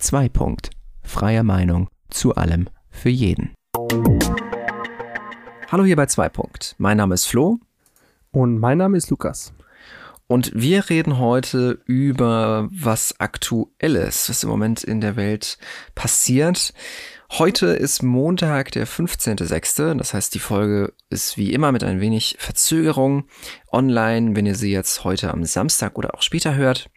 2. Punkt. Freie Meinung zu allem für jeden. Hallo hier bei 2. Punkt. Mein Name ist Flo. Und mein Name ist Lukas. Und wir reden heute über was Aktuelles, was im Moment in der Welt passiert. Heute ist Montag, der 15.06. Das heißt, die Folge ist wie immer mit ein wenig Verzögerung online, wenn ihr sie jetzt heute am Samstag oder auch später hört.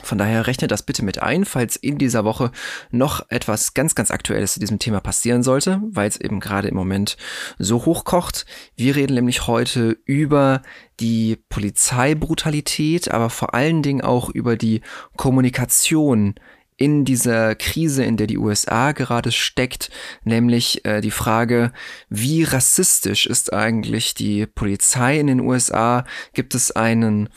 Von daher rechnet das bitte mit ein, falls in dieser Woche noch etwas ganz, ganz Aktuelles zu diesem Thema passieren sollte, weil es eben gerade im Moment so hochkocht. Wir reden nämlich heute über die Polizeibrutalität, aber vor allen Dingen auch über die Kommunikation in dieser Krise, in der die USA gerade steckt, nämlich äh, die Frage, wie rassistisch ist eigentlich die Polizei in den USA? Gibt es einen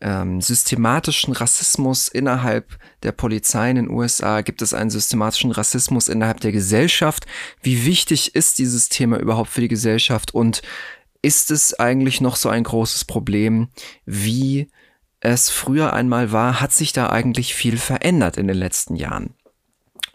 ähm, systematischen Rassismus innerhalb der Polizei in den USA? Gibt es einen systematischen Rassismus innerhalb der Gesellschaft? Wie wichtig ist dieses Thema überhaupt für die Gesellschaft? Und ist es eigentlich noch so ein großes Problem, wie es früher einmal war? Hat sich da eigentlich viel verändert in den letzten Jahren?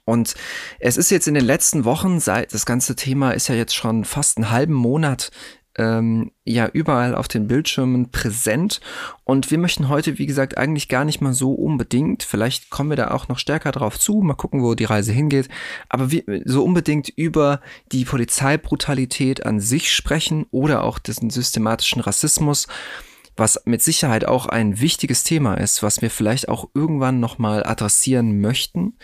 Und es ist jetzt in den letzten Wochen, seit das ganze Thema ist ja jetzt schon fast einen halben Monat ähm, ja überall auf den Bildschirmen präsent. Und wir möchten heute, wie gesagt, eigentlich gar nicht mal so unbedingt, vielleicht kommen wir da auch noch stärker drauf zu, mal gucken, wo die Reise hingeht, aber wir, so unbedingt über die Polizeibrutalität an sich sprechen oder auch diesen systematischen Rassismus was mit Sicherheit auch ein wichtiges Thema ist, was wir vielleicht auch irgendwann nochmal adressieren möchten,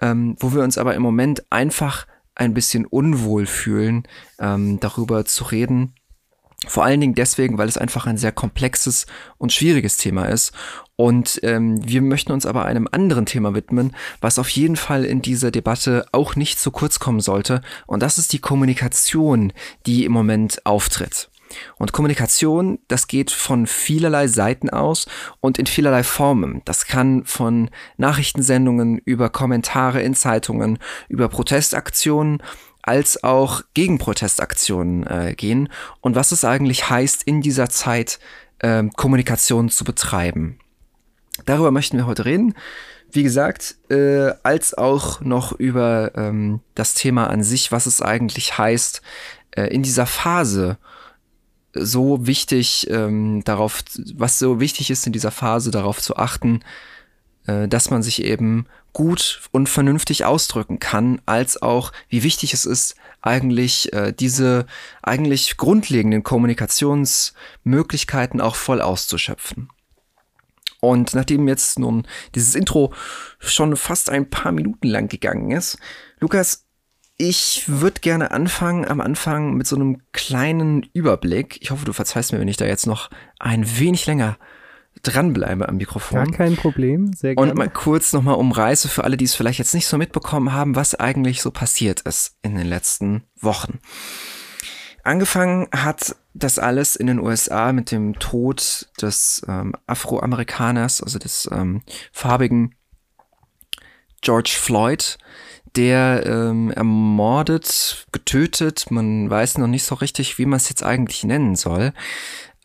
ähm, wo wir uns aber im Moment einfach ein bisschen unwohl fühlen, ähm, darüber zu reden, vor allen Dingen deswegen, weil es einfach ein sehr komplexes und schwieriges Thema ist. Und ähm, wir möchten uns aber einem anderen Thema widmen, was auf jeden Fall in dieser Debatte auch nicht zu kurz kommen sollte. Und das ist die Kommunikation, die im Moment auftritt. Und Kommunikation, das geht von vielerlei Seiten aus und in vielerlei Formen. Das kann von Nachrichtensendungen über Kommentare in Zeitungen, über Protestaktionen als auch Gegenprotestaktionen äh, gehen und was es eigentlich heißt, in dieser Zeit äh, Kommunikation zu betreiben. Darüber möchten wir heute reden. Wie gesagt, äh, als auch noch über ähm, das Thema an sich, was es eigentlich heißt, äh, in dieser Phase so wichtig ähm, darauf, was so wichtig ist in dieser Phase darauf zu achten, äh, dass man sich eben gut und vernünftig ausdrücken kann, als auch wie wichtig es ist, eigentlich äh, diese eigentlich grundlegenden Kommunikationsmöglichkeiten auch voll auszuschöpfen. Und nachdem jetzt nun dieses Intro schon fast ein paar Minuten lang gegangen ist, Lukas, ich würde gerne anfangen am Anfang mit so einem kleinen Überblick. Ich hoffe, du verzeihst mir, wenn ich da jetzt noch ein wenig länger dranbleibe am Mikrofon. Gar kein Problem, sehr gerne. Und mal kurz nochmal umreiße für alle, die es vielleicht jetzt nicht so mitbekommen haben, was eigentlich so passiert ist in den letzten Wochen. Angefangen hat das alles in den USA mit dem Tod des ähm, Afroamerikaners, also des ähm, farbigen George Floyd, der ähm, ermordet, getötet, man weiß noch nicht so richtig, wie man es jetzt eigentlich nennen soll,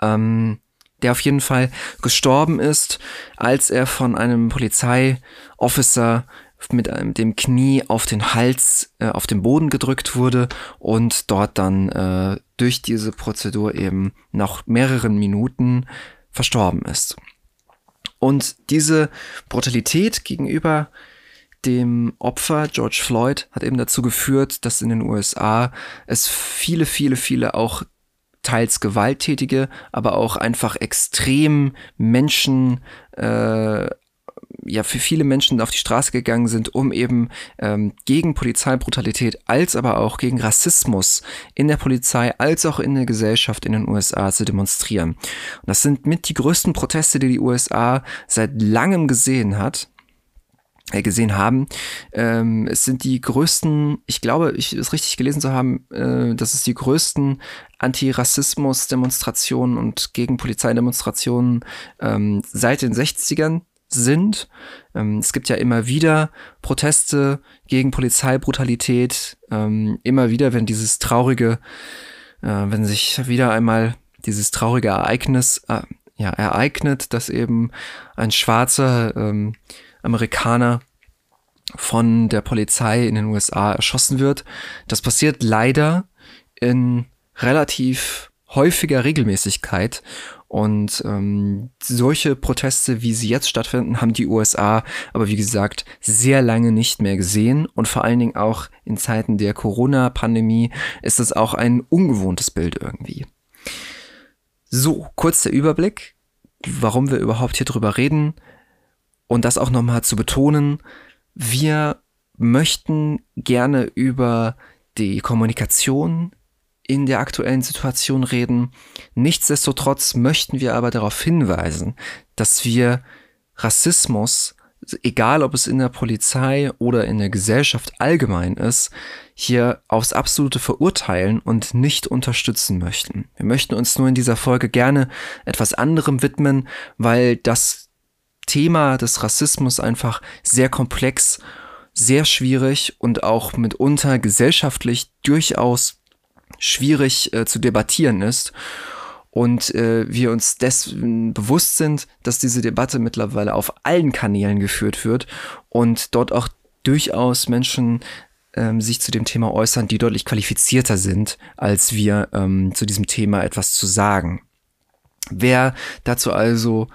ähm, der auf jeden Fall gestorben ist, als er von einem Polizeiofficer mit dem Knie auf den Hals, äh, auf den Boden gedrückt wurde und dort dann äh, durch diese Prozedur eben nach mehreren Minuten verstorben ist. Und diese Brutalität gegenüber dem Opfer George Floyd hat eben dazu geführt, dass in den USA es viele, viele, viele auch teils gewalttätige, aber auch einfach extrem Menschen, äh, ja, für viele Menschen auf die Straße gegangen sind, um eben ähm, gegen Polizeibrutalität als aber auch gegen Rassismus in der Polizei als auch in der Gesellschaft in den USA zu demonstrieren. Und das sind mit die größten Proteste, die die USA seit langem gesehen hat. Äh, gesehen haben. Ähm, es sind die größten, ich glaube, ich es richtig gelesen zu haben, äh, dass es die größten Antirassismus-Demonstrationen und gegen Polizeidemonstrationen ähm, seit den 60ern sind. Ähm, es gibt ja immer wieder Proteste gegen Polizeibrutalität, ähm, immer wieder, wenn dieses traurige, äh, wenn sich wieder einmal dieses traurige Ereignis äh, ja, ereignet, dass eben ein schwarzer ähm, Amerikaner von der Polizei in den USA erschossen wird. Das passiert leider in relativ häufiger Regelmäßigkeit. Und ähm, solche Proteste, wie sie jetzt stattfinden, haben die USA aber wie gesagt sehr lange nicht mehr gesehen. Und vor allen Dingen auch in Zeiten der Corona-Pandemie ist das auch ein ungewohntes Bild irgendwie. So, kurz der Überblick, warum wir überhaupt hier drüber reden. Und das auch nochmal zu betonen, wir möchten gerne über die Kommunikation in der aktuellen Situation reden. Nichtsdestotrotz möchten wir aber darauf hinweisen, dass wir Rassismus, egal ob es in der Polizei oder in der Gesellschaft allgemein ist, hier aufs absolute verurteilen und nicht unterstützen möchten. Wir möchten uns nur in dieser Folge gerne etwas anderem widmen, weil das Thema des Rassismus einfach sehr komplex, sehr schwierig und auch mitunter gesellschaftlich durchaus schwierig äh, zu debattieren ist. Und äh, wir uns dessen bewusst sind, dass diese Debatte mittlerweile auf allen Kanälen geführt wird und dort auch durchaus Menschen ähm, sich zu dem Thema äußern, die deutlich qualifizierter sind, als wir ähm, zu diesem Thema etwas zu sagen. Wer dazu also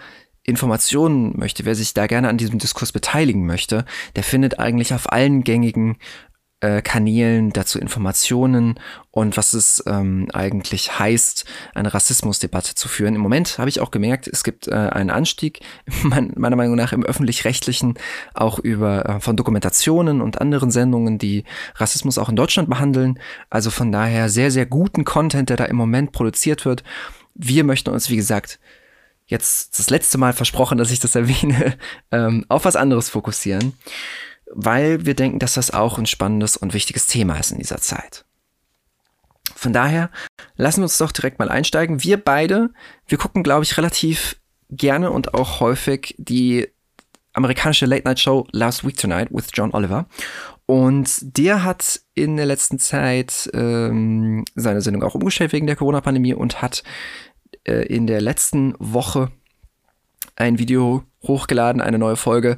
Informationen möchte, wer sich da gerne an diesem Diskurs beteiligen möchte, der findet eigentlich auf allen gängigen äh, Kanälen dazu Informationen und was es ähm, eigentlich heißt, eine Rassismusdebatte zu führen. Im Moment habe ich auch gemerkt, es gibt äh, einen Anstieg, mein, meiner Meinung nach im öffentlich-rechtlichen, auch über äh, von Dokumentationen und anderen Sendungen, die Rassismus auch in Deutschland behandeln. Also von daher sehr, sehr guten Content, der da im Moment produziert wird. Wir möchten uns, wie gesagt, jetzt das letzte Mal versprochen, dass ich das erwähne, ähm, auf was anderes fokussieren weil wir denken, dass das auch ein spannendes und wichtiges Thema ist in dieser Zeit. Von daher lassen wir uns doch direkt mal einsteigen. Wir beide, wir gucken, glaube ich, relativ gerne und auch häufig die amerikanische Late Night Show Last Week Tonight with John Oliver. Und der hat in der letzten Zeit ähm, seine Sendung auch umgestellt wegen der Corona-Pandemie und hat äh, in der letzten Woche ein Video hochgeladen, eine neue Folge,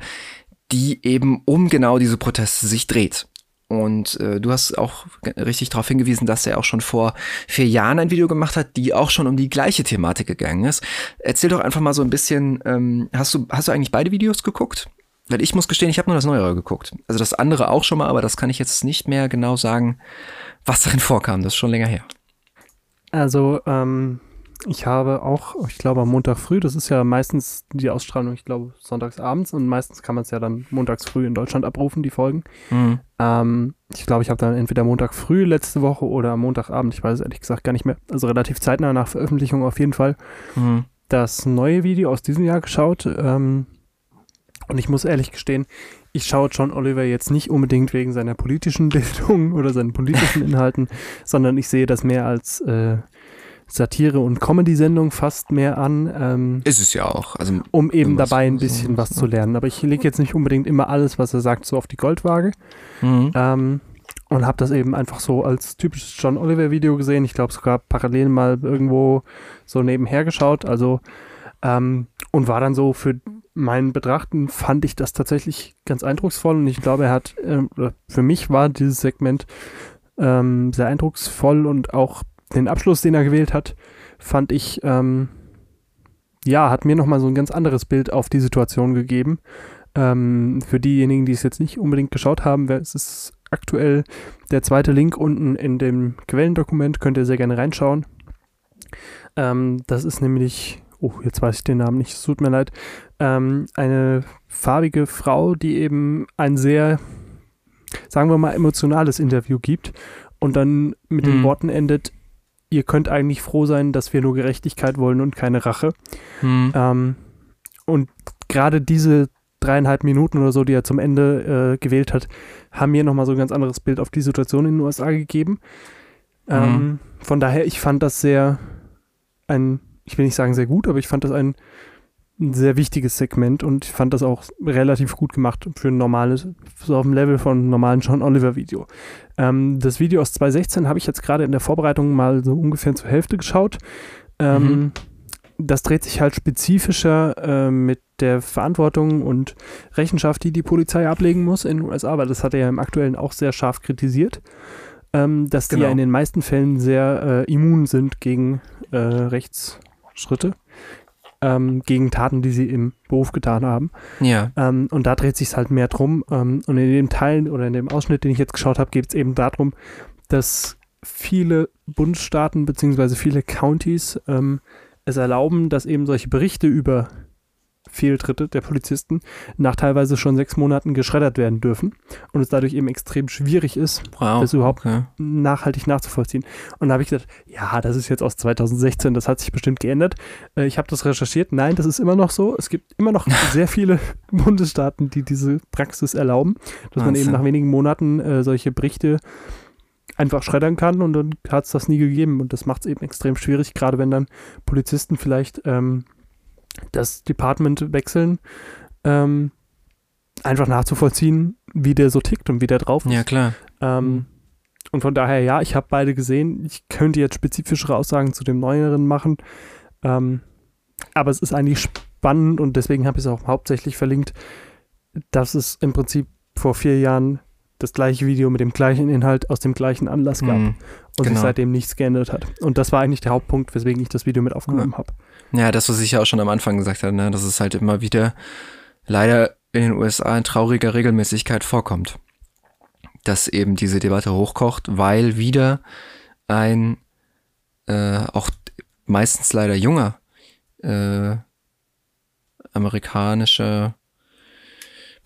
die eben um genau diese Proteste sich dreht. Und äh, du hast auch richtig darauf hingewiesen, dass er auch schon vor vier Jahren ein Video gemacht hat, die auch schon um die gleiche Thematik gegangen ist. Erzähl doch einfach mal so ein bisschen, ähm, hast, du, hast du eigentlich beide Videos geguckt? Weil ich muss gestehen, ich habe nur das Neuere geguckt. Also das andere auch schon mal, aber das kann ich jetzt nicht mehr genau sagen, was darin vorkam. Das ist schon länger her. Also, ähm, ich habe auch, ich glaube am Montag früh, das ist ja meistens die Ausstrahlung, ich glaube sonntags abends und meistens kann man es ja dann montags früh in Deutschland abrufen, die Folgen. Mhm. Ähm, ich glaube, ich habe dann entweder Montag früh letzte Woche oder Montagabend, ich weiß es ehrlich gesagt gar nicht mehr, also relativ zeitnah nach Veröffentlichung auf jeden Fall, mhm. das neue Video aus diesem Jahr geschaut. Ähm, und ich muss ehrlich gestehen, ich schaue John Oliver jetzt nicht unbedingt wegen seiner politischen Bildung oder seinen politischen Inhalten, sondern ich sehe das mehr als äh, Satire- und Comedy-Sendung fast mehr an. Ähm, ist es ja auch. Also, um eben dabei ein bisschen so, was zu lernen. Aber ich lege jetzt nicht unbedingt immer alles, was er sagt, so auf die Goldwaage. Mhm. Ähm, und habe das eben einfach so als typisches John Oliver-Video gesehen. Ich glaube sogar parallel mal irgendwo so nebenher geschaut. Also ähm, und war dann so für meinen Betrachten fand ich das tatsächlich ganz eindrucksvoll und ich glaube, er hat, äh, für mich war dieses Segment ähm, sehr eindrucksvoll und auch den Abschluss, den er gewählt hat, fand ich, ähm, ja, hat mir nochmal so ein ganz anderes Bild auf die Situation gegeben. Ähm, für diejenigen, die es jetzt nicht unbedingt geschaut haben, es ist aktuell der zweite Link unten in dem Quellendokument, könnt ihr sehr gerne reinschauen. Ähm, das ist nämlich, oh, jetzt weiß ich den Namen nicht, es tut mir leid, ähm, eine farbige Frau, die eben ein sehr, sagen wir mal, emotionales Interview gibt und dann mit mhm. den Worten endet, ihr könnt eigentlich froh sein, dass wir nur Gerechtigkeit wollen und keine Rache. Hm. Ähm, und gerade diese dreieinhalb Minuten oder so, die er zum Ende äh, gewählt hat, haben mir nochmal so ein ganz anderes Bild auf die Situation in den USA gegeben. Ähm, mhm. Von daher, ich fand das sehr ein, ich will nicht sagen sehr gut, aber ich fand das ein ein sehr wichtiges Segment und ich fand das auch relativ gut gemacht für ein normales, so auf dem Level von einem normalen John Oliver Video. Ähm, das Video aus 2016 habe ich jetzt gerade in der Vorbereitung mal so ungefähr zur Hälfte geschaut. Ähm, mhm. das dreht sich halt spezifischer äh, mit der Verantwortung und Rechenschaft, die die Polizei ablegen muss in den USA, weil das hat er ja im Aktuellen auch sehr scharf kritisiert, ähm, dass genau. die ja in den meisten Fällen sehr äh, immun sind gegen äh, Rechtsschritte, ähm, gegen Taten, die sie im Beruf getan haben. Ja. Ähm, und da dreht sich halt mehr drum. Ähm, und in dem Teil oder in dem Ausschnitt, den ich jetzt geschaut habe, geht es eben darum, dass viele Bundesstaaten bzw. viele Counties ähm, es erlauben, dass eben solche Berichte über Fehltritte der Polizisten nach teilweise schon sechs Monaten geschreddert werden dürfen und es dadurch eben extrem schwierig ist, wow, das überhaupt okay. nachhaltig nachzuvollziehen. Und da habe ich gedacht, ja, das ist jetzt aus 2016, das hat sich bestimmt geändert. Äh, ich habe das recherchiert, nein, das ist immer noch so. Es gibt immer noch sehr viele Bundesstaaten, die diese Praxis erlauben, dass man eben nach wenigen Monaten äh, solche Berichte einfach schreddern kann und dann hat es das nie gegeben. Und das macht es eben extrem schwierig, gerade wenn dann Polizisten vielleicht ähm, das Department wechseln, ähm, einfach nachzuvollziehen, wie der so tickt und wie der drauf ist. Ja, klar. Ähm, mhm. und von daher, ja, ich habe beide gesehen. Ich könnte jetzt spezifischere Aussagen zu dem Neueren machen. Ähm, aber es ist eigentlich spannend und deswegen habe ich es auch hauptsächlich verlinkt, dass es im Prinzip vor vier Jahren das gleiche Video mit dem gleichen Inhalt aus dem gleichen Anlass gab mhm, und genau. sich seitdem nichts geändert hat. Und das war eigentlich der Hauptpunkt, weswegen ich das Video mit aufgenommen ja. habe. Ja, das, was ich ja auch schon am Anfang gesagt habe, ne, dass es halt immer wieder leider in den USA in trauriger Regelmäßigkeit vorkommt. Dass eben diese Debatte hochkocht, weil wieder ein äh, auch meistens leider junger äh, amerikanischer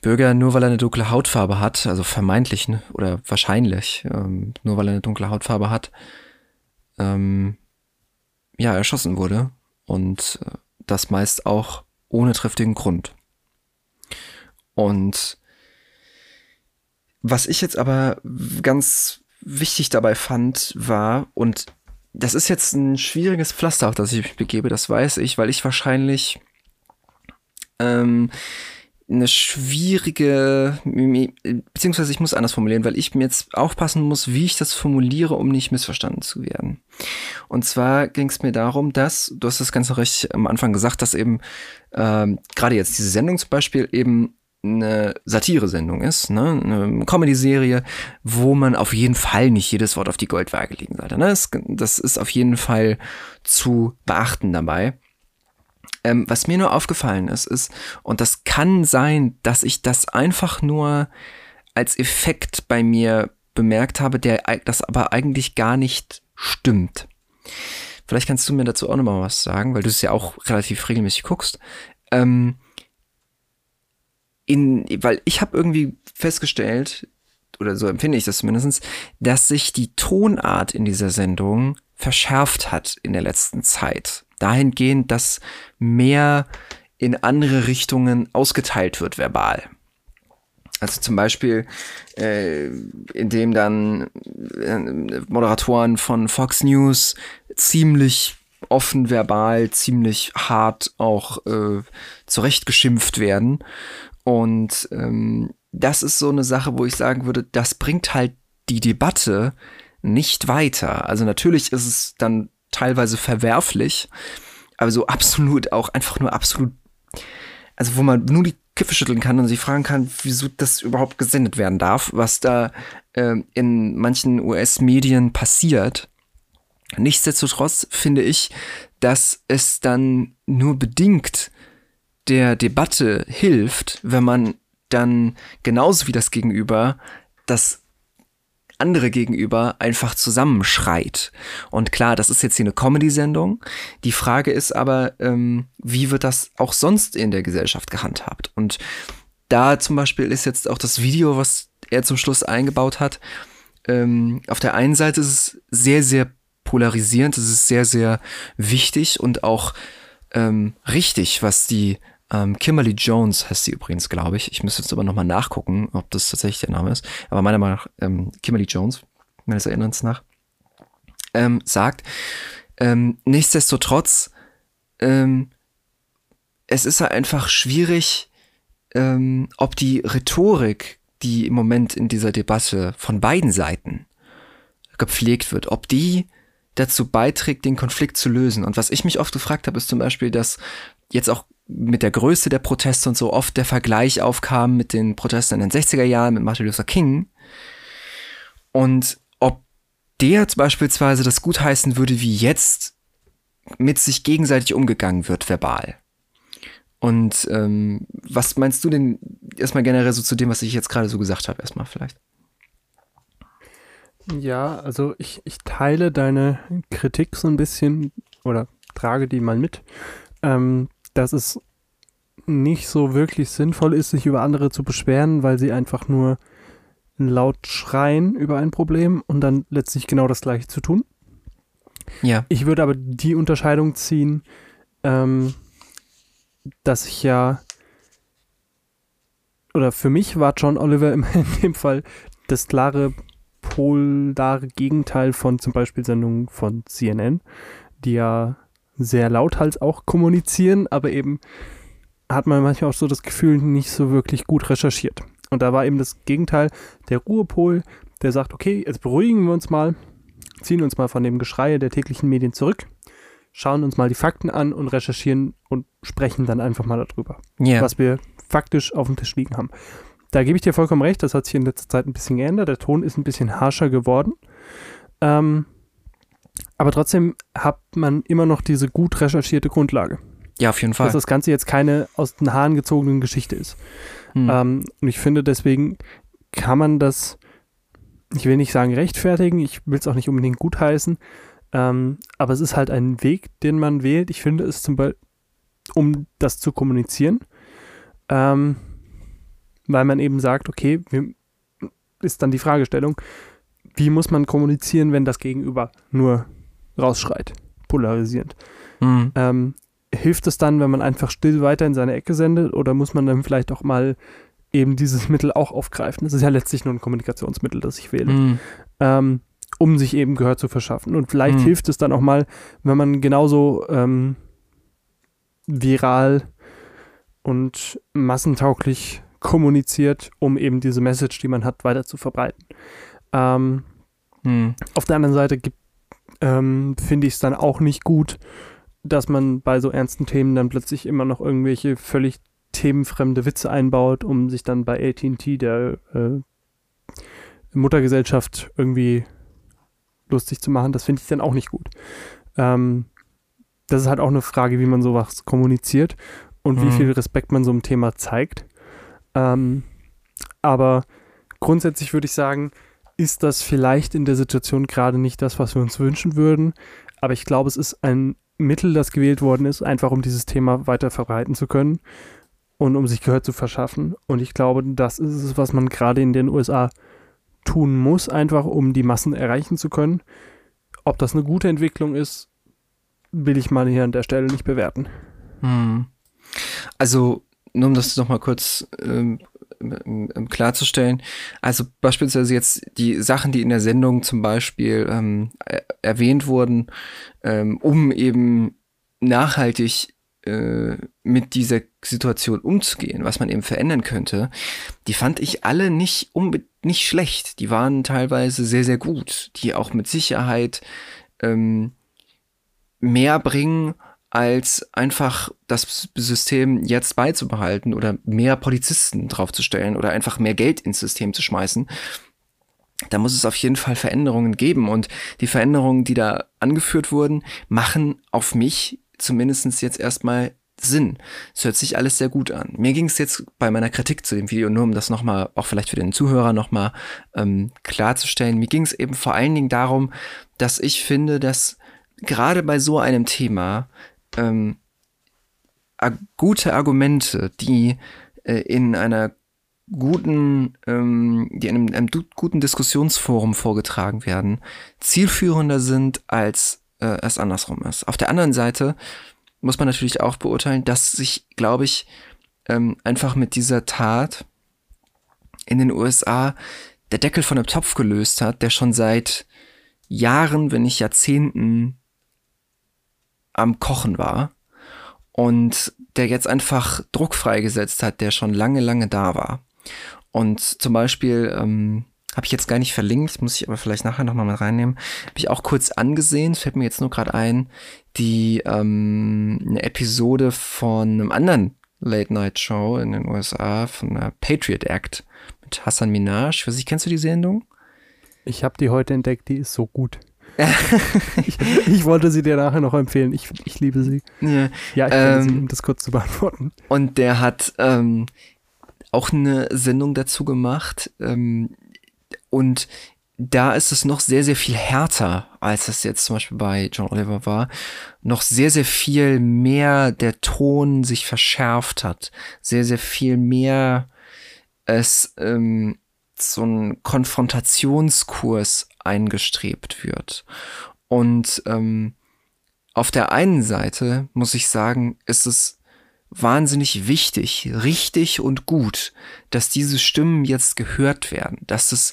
Bürger, nur weil er eine dunkle Hautfarbe hat, also vermeintlich ne, oder wahrscheinlich, ähm, nur weil er eine dunkle Hautfarbe hat, ähm, ja, erschossen wurde. Und äh, das meist auch ohne triftigen Grund. Und was ich jetzt aber ganz wichtig dabei fand, war, und das ist jetzt ein schwieriges Pflaster, auf das ich mich begebe, das weiß ich, weil ich wahrscheinlich ähm, eine schwierige, beziehungsweise ich muss anders formulieren, weil ich mir jetzt aufpassen muss, wie ich das formuliere, um nicht missverstanden zu werden. Und zwar ging es mir darum, dass, du hast das Ganze recht am Anfang gesagt, dass eben ähm, gerade jetzt diese Sendung zum Beispiel eben eine Satire-Sendung ist, ne? eine Comedy-Serie, wo man auf jeden Fall nicht jedes Wort auf die Goldwaage legen sollte. Ne? Das, das ist auf jeden Fall zu beachten dabei. Ähm, was mir nur aufgefallen ist, ist, und das kann sein, dass ich das einfach nur als Effekt bei mir bemerkt habe, der das aber eigentlich gar nicht stimmt. Vielleicht kannst du mir dazu auch nochmal was sagen, weil du es ja auch relativ regelmäßig guckst. Ähm, in, weil ich habe irgendwie festgestellt, oder so empfinde ich das zumindest, dass sich die Tonart in dieser Sendung verschärft hat in der letzten Zeit dahingehend, dass mehr in andere Richtungen ausgeteilt wird verbal. Also zum Beispiel, äh, indem dann äh, Moderatoren von Fox News ziemlich offen verbal, ziemlich hart auch äh, zurechtgeschimpft werden. Und ähm, das ist so eine Sache, wo ich sagen würde, das bringt halt die Debatte nicht weiter. Also natürlich ist es dann teilweise verwerflich, aber so absolut auch einfach nur absolut, also wo man nur die Kiffe schütteln kann und sich fragen kann, wieso das überhaupt gesendet werden darf, was da äh, in manchen US-Medien passiert. Nichtsdestotrotz finde ich, dass es dann nur bedingt der Debatte hilft, wenn man dann genauso wie das Gegenüber das andere gegenüber einfach zusammenschreit. Und klar, das ist jetzt hier eine Comedy-Sendung. Die Frage ist aber, ähm, wie wird das auch sonst in der Gesellschaft gehandhabt? Und da zum Beispiel ist jetzt auch das Video, was er zum Schluss eingebaut hat. Ähm, auf der einen Seite ist es sehr, sehr polarisierend, es ist sehr, sehr wichtig und auch ähm, richtig, was die ähm, Kimberly Jones heißt sie übrigens, glaube ich. Ich müsste jetzt aber nochmal nachgucken, ob das tatsächlich der Name ist. Aber meiner Meinung nach ähm, Kimberly Jones, meines Erinnerns nach, ähm, sagt, ähm, nichtsdestotrotz, ähm, es ist ja einfach schwierig, ähm, ob die Rhetorik, die im Moment in dieser Debatte von beiden Seiten gepflegt wird, ob die dazu beiträgt, den Konflikt zu lösen. Und was ich mich oft gefragt habe, ist zum Beispiel, dass jetzt auch mit der Größe der Proteste und so oft der Vergleich aufkam mit den Protesten in den 60er Jahren mit Martin Luther King. Und ob der beispielsweise das gutheißen würde, wie jetzt mit sich gegenseitig umgegangen wird, verbal. Und ähm, was meinst du denn erstmal generell so zu dem, was ich jetzt gerade so gesagt habe, erstmal vielleicht? Ja, also ich, ich teile deine Kritik so ein bisschen oder trage die mal mit, ähm, dass es nicht so wirklich sinnvoll ist, sich über andere zu beschweren, weil sie einfach nur laut schreien über ein Problem und dann letztlich genau das gleiche zu tun. Ja. Ich würde aber die Unterscheidung ziehen, ähm, dass ich ja oder für mich war John Oliver in dem Fall das klare polare Gegenteil von zum Beispiel Sendungen von CNN, die ja sehr lauthals auch kommunizieren, aber eben hat man manchmal auch so das Gefühl, nicht so wirklich gut recherchiert. Und da war eben das Gegenteil, der Ruhepol, der sagt, okay, jetzt beruhigen wir uns mal, ziehen uns mal von dem Geschrei der täglichen Medien zurück, schauen uns mal die Fakten an und recherchieren und sprechen dann einfach mal darüber, yeah. was wir faktisch auf dem Tisch liegen haben. Da gebe ich dir vollkommen recht, das hat sich in letzter Zeit ein bisschen geändert. Der Ton ist ein bisschen harscher geworden. Ähm, aber trotzdem hat man immer noch diese gut recherchierte Grundlage. Ja, auf jeden Fall. Dass das Ganze jetzt keine aus den Haaren gezogenen Geschichte ist. Hm. Ähm, und ich finde, deswegen kann man das, ich will nicht sagen rechtfertigen, ich will es auch nicht unbedingt gutheißen, ähm, aber es ist halt ein Weg, den man wählt. Ich finde es zum Beispiel, um das zu kommunizieren. Ähm, weil man eben sagt, okay, ist dann die Fragestellung, wie muss man kommunizieren, wenn das Gegenüber nur rausschreit, polarisierend. Mhm. Ähm, hilft es dann, wenn man einfach still weiter in seine Ecke sendet oder muss man dann vielleicht auch mal eben dieses Mittel auch aufgreifen? Das ist ja letztlich nur ein Kommunikationsmittel, das ich wähle. Mhm. Ähm, um sich eben Gehör zu verschaffen. Und vielleicht mhm. hilft es dann auch mal, wenn man genauso ähm, viral und massentauglich kommuniziert, um eben diese Message, die man hat, weiter zu verbreiten. Ähm, hm. Auf der anderen Seite ähm, finde ich es dann auch nicht gut, dass man bei so ernsten Themen dann plötzlich immer noch irgendwelche völlig themenfremde Witze einbaut, um sich dann bei AT&T, der äh, Muttergesellschaft, irgendwie lustig zu machen. Das finde ich dann auch nicht gut. Ähm, das ist halt auch eine Frage, wie man sowas kommuniziert und mhm. wie viel Respekt man so einem Thema zeigt. Ähm, aber grundsätzlich würde ich sagen, ist das vielleicht in der Situation gerade nicht das, was wir uns wünschen würden. Aber ich glaube, es ist ein Mittel, das gewählt worden ist, einfach um dieses Thema weiter verbreiten zu können und um sich Gehör zu verschaffen. Und ich glaube, das ist es, was man gerade in den USA tun muss, einfach um die Massen erreichen zu können. Ob das eine gute Entwicklung ist, will ich mal hier an der Stelle nicht bewerten. Hm. Also nur um das nochmal kurz ähm, klarzustellen, also beispielsweise jetzt die Sachen, die in der Sendung zum Beispiel ähm, erwähnt wurden, ähm, um eben nachhaltig äh, mit dieser Situation umzugehen, was man eben verändern könnte, die fand ich alle nicht, nicht schlecht. Die waren teilweise sehr, sehr gut, die auch mit Sicherheit ähm, mehr bringen als einfach das System jetzt beizubehalten oder mehr Polizisten draufzustellen oder einfach mehr Geld ins System zu schmeißen. Da muss es auf jeden Fall Veränderungen geben und die Veränderungen, die da angeführt wurden, machen auf mich zumindest jetzt erstmal Sinn. Es hört sich alles sehr gut an. Mir ging es jetzt bei meiner Kritik zu dem Video nur, um das nochmal, auch vielleicht für den Zuhörer nochmal ähm, klarzustellen. Mir ging es eben vor allen Dingen darum, dass ich finde, dass gerade bei so einem Thema ähm, gute Argumente, die äh, in einer guten, ähm, die in einem, einem, guten Diskussionsforum vorgetragen werden, zielführender sind, als äh, es andersrum ist. Auf der anderen Seite muss man natürlich auch beurteilen, dass sich, glaube ich, ähm, einfach mit dieser Tat in den USA der Deckel von einem Topf gelöst hat, der schon seit Jahren, wenn nicht Jahrzehnten am Kochen war und der jetzt einfach Druck freigesetzt hat, der schon lange, lange da war. Und zum Beispiel ähm, habe ich jetzt gar nicht verlinkt, muss ich aber vielleicht nachher nochmal mit reinnehmen. Habe ich auch kurz angesehen, fällt mir jetzt nur gerade ein, die ähm, eine Episode von einem anderen Late-Night-Show in den USA von der Patriot Act mit Hassan Minaj. Ich, kennst du die Sendung? Ich habe die heute entdeckt, die ist so gut. Ich, ich, wollte sie dir nachher noch empfehlen. Ich, ich liebe sie. Ja, ja ich ähm, sie, um das kurz zu beantworten. Und der hat ähm, auch eine Sendung dazu gemacht. Ähm, und da ist es noch sehr, sehr viel härter, als es jetzt zum Beispiel bei John Oliver war. Noch sehr, sehr viel mehr der Ton sich verschärft hat. Sehr, sehr viel mehr es ähm, so ein Konfrontationskurs eingestrebt wird. Und ähm, auf der einen Seite muss ich sagen, ist es wahnsinnig wichtig, richtig und gut, dass diese Stimmen jetzt gehört werden, dass es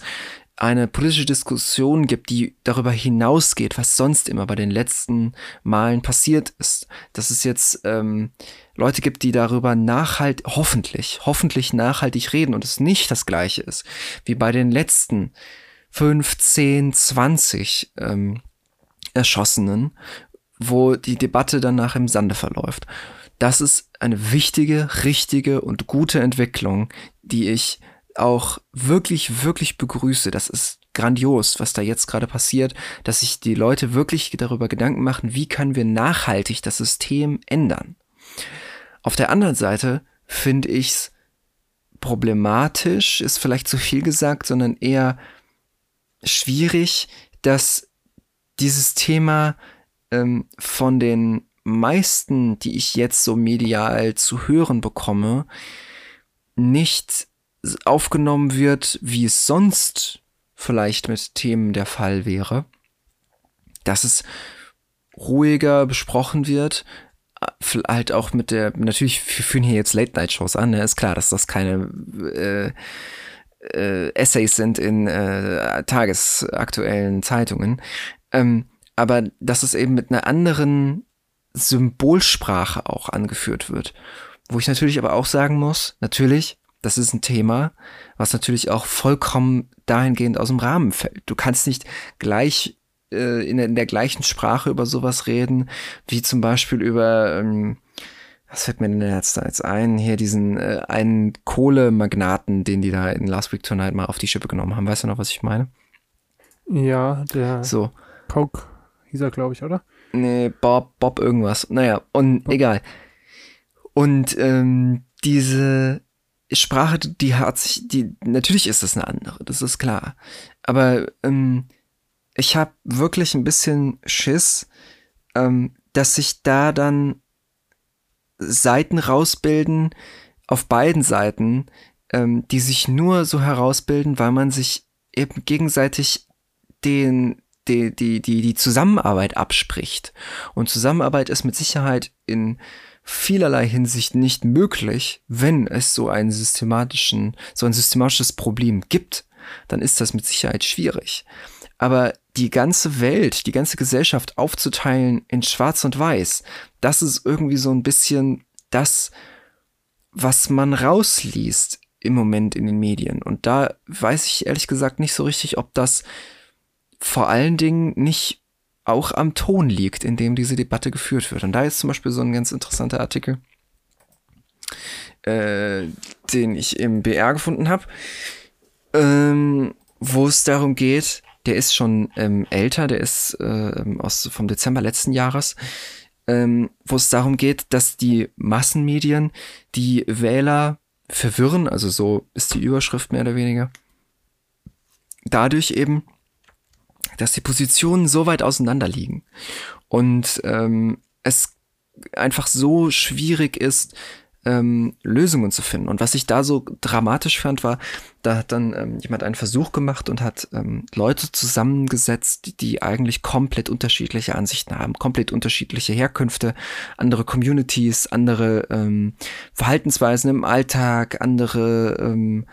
eine politische Diskussion gibt, die darüber hinausgeht, was sonst immer bei den letzten Malen passiert ist. Dass es jetzt ähm, Leute gibt, die darüber nachhaltig, hoffentlich, hoffentlich nachhaltig reden und es nicht das gleiche ist wie bei den letzten 15, 20 ähm, Erschossenen, wo die Debatte danach im Sande verläuft. Das ist eine wichtige, richtige und gute Entwicklung, die ich auch wirklich, wirklich begrüße. Das ist grandios, was da jetzt gerade passiert, dass sich die Leute wirklich darüber Gedanken machen, wie können wir nachhaltig das System ändern. Auf der anderen Seite finde ich es problematisch, ist vielleicht zu viel gesagt, sondern eher schwierig, dass dieses Thema ähm, von den meisten, die ich jetzt so medial zu hören bekomme, nicht aufgenommen wird, wie es sonst vielleicht mit Themen der Fall wäre. Dass es ruhiger besprochen wird, halt auch mit der, natürlich, wir führen hier jetzt Late-Night-Shows an, ne? ist klar, dass das keine äh, äh, Essays sind in äh, tagesaktuellen Zeitungen. Ähm, aber dass es eben mit einer anderen Symbolsprache auch angeführt wird. Wo ich natürlich aber auch sagen muss, natürlich, das ist ein Thema, was natürlich auch vollkommen dahingehend aus dem Rahmen fällt. Du kannst nicht gleich äh, in, der, in, der, gleichen Sprache über sowas reden, wie zum Beispiel über, ähm, was fällt mir denn jetzt da jetzt ein, hier diesen äh, einen Kohlemagnaten, den die da in Last Week Tonight mal auf die Schippe genommen haben. Weißt du noch, was ich meine? Ja, der so. Coke hieß er, glaube ich, oder? Nee, Bob, Bob irgendwas. Naja, und Bob. egal. Und ähm, diese Sprache, die hat sich, die, natürlich ist das eine andere, das ist klar. Aber ähm, ich habe wirklich ein bisschen Schiss, ähm, dass sich da dann Seiten rausbilden, auf beiden Seiten, ähm, die sich nur so herausbilden, weil man sich eben gegenseitig den, die, die, die, die Zusammenarbeit abspricht. Und Zusammenarbeit ist mit Sicherheit in vielerlei Hinsicht nicht möglich, wenn es so einen systematischen, so ein systematisches Problem gibt, dann ist das mit Sicherheit schwierig. Aber die ganze Welt, die ganze Gesellschaft aufzuteilen in Schwarz und Weiß, das ist irgendwie so ein bisschen das, was man rausliest im Moment in den Medien. Und da weiß ich ehrlich gesagt nicht so richtig, ob das vor allen Dingen nicht auch am Ton liegt, in dem diese Debatte geführt wird. Und da ist zum Beispiel so ein ganz interessanter Artikel, äh, den ich im BR gefunden habe, ähm, wo es darum geht, der ist schon ähm, älter, der ist äh, aus, vom Dezember letzten Jahres, ähm, wo es darum geht, dass die Massenmedien die Wähler verwirren, also so ist die Überschrift mehr oder weniger, dadurch eben, dass die Positionen so weit auseinander liegen und ähm, es einfach so schwierig ist, ähm, Lösungen zu finden. Und was ich da so dramatisch fand, war, da hat dann ähm, jemand einen Versuch gemacht und hat ähm, Leute zusammengesetzt, die, die eigentlich komplett unterschiedliche Ansichten haben, komplett unterschiedliche Herkünfte, andere Communities, andere ähm, Verhaltensweisen im Alltag, andere ähm,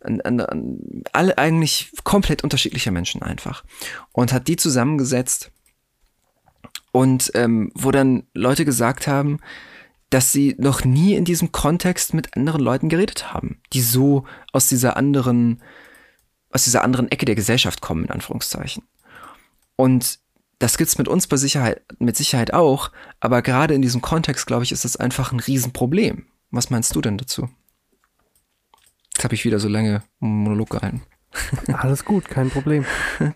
an, an, an, alle eigentlich komplett unterschiedliche Menschen einfach. Und hat die zusammengesetzt und ähm, wo dann Leute gesagt haben, dass sie noch nie in diesem Kontext mit anderen Leuten geredet haben, die so aus dieser anderen aus dieser anderen Ecke der Gesellschaft kommen, in Anführungszeichen. Und das gibt's mit uns bei Sicherheit, mit Sicherheit auch, aber gerade in diesem Kontext, glaube ich, ist das einfach ein Riesenproblem. Was meinst du denn dazu? Jetzt habe ich wieder so lange Monolog gehalten. Alles gut, kein Problem.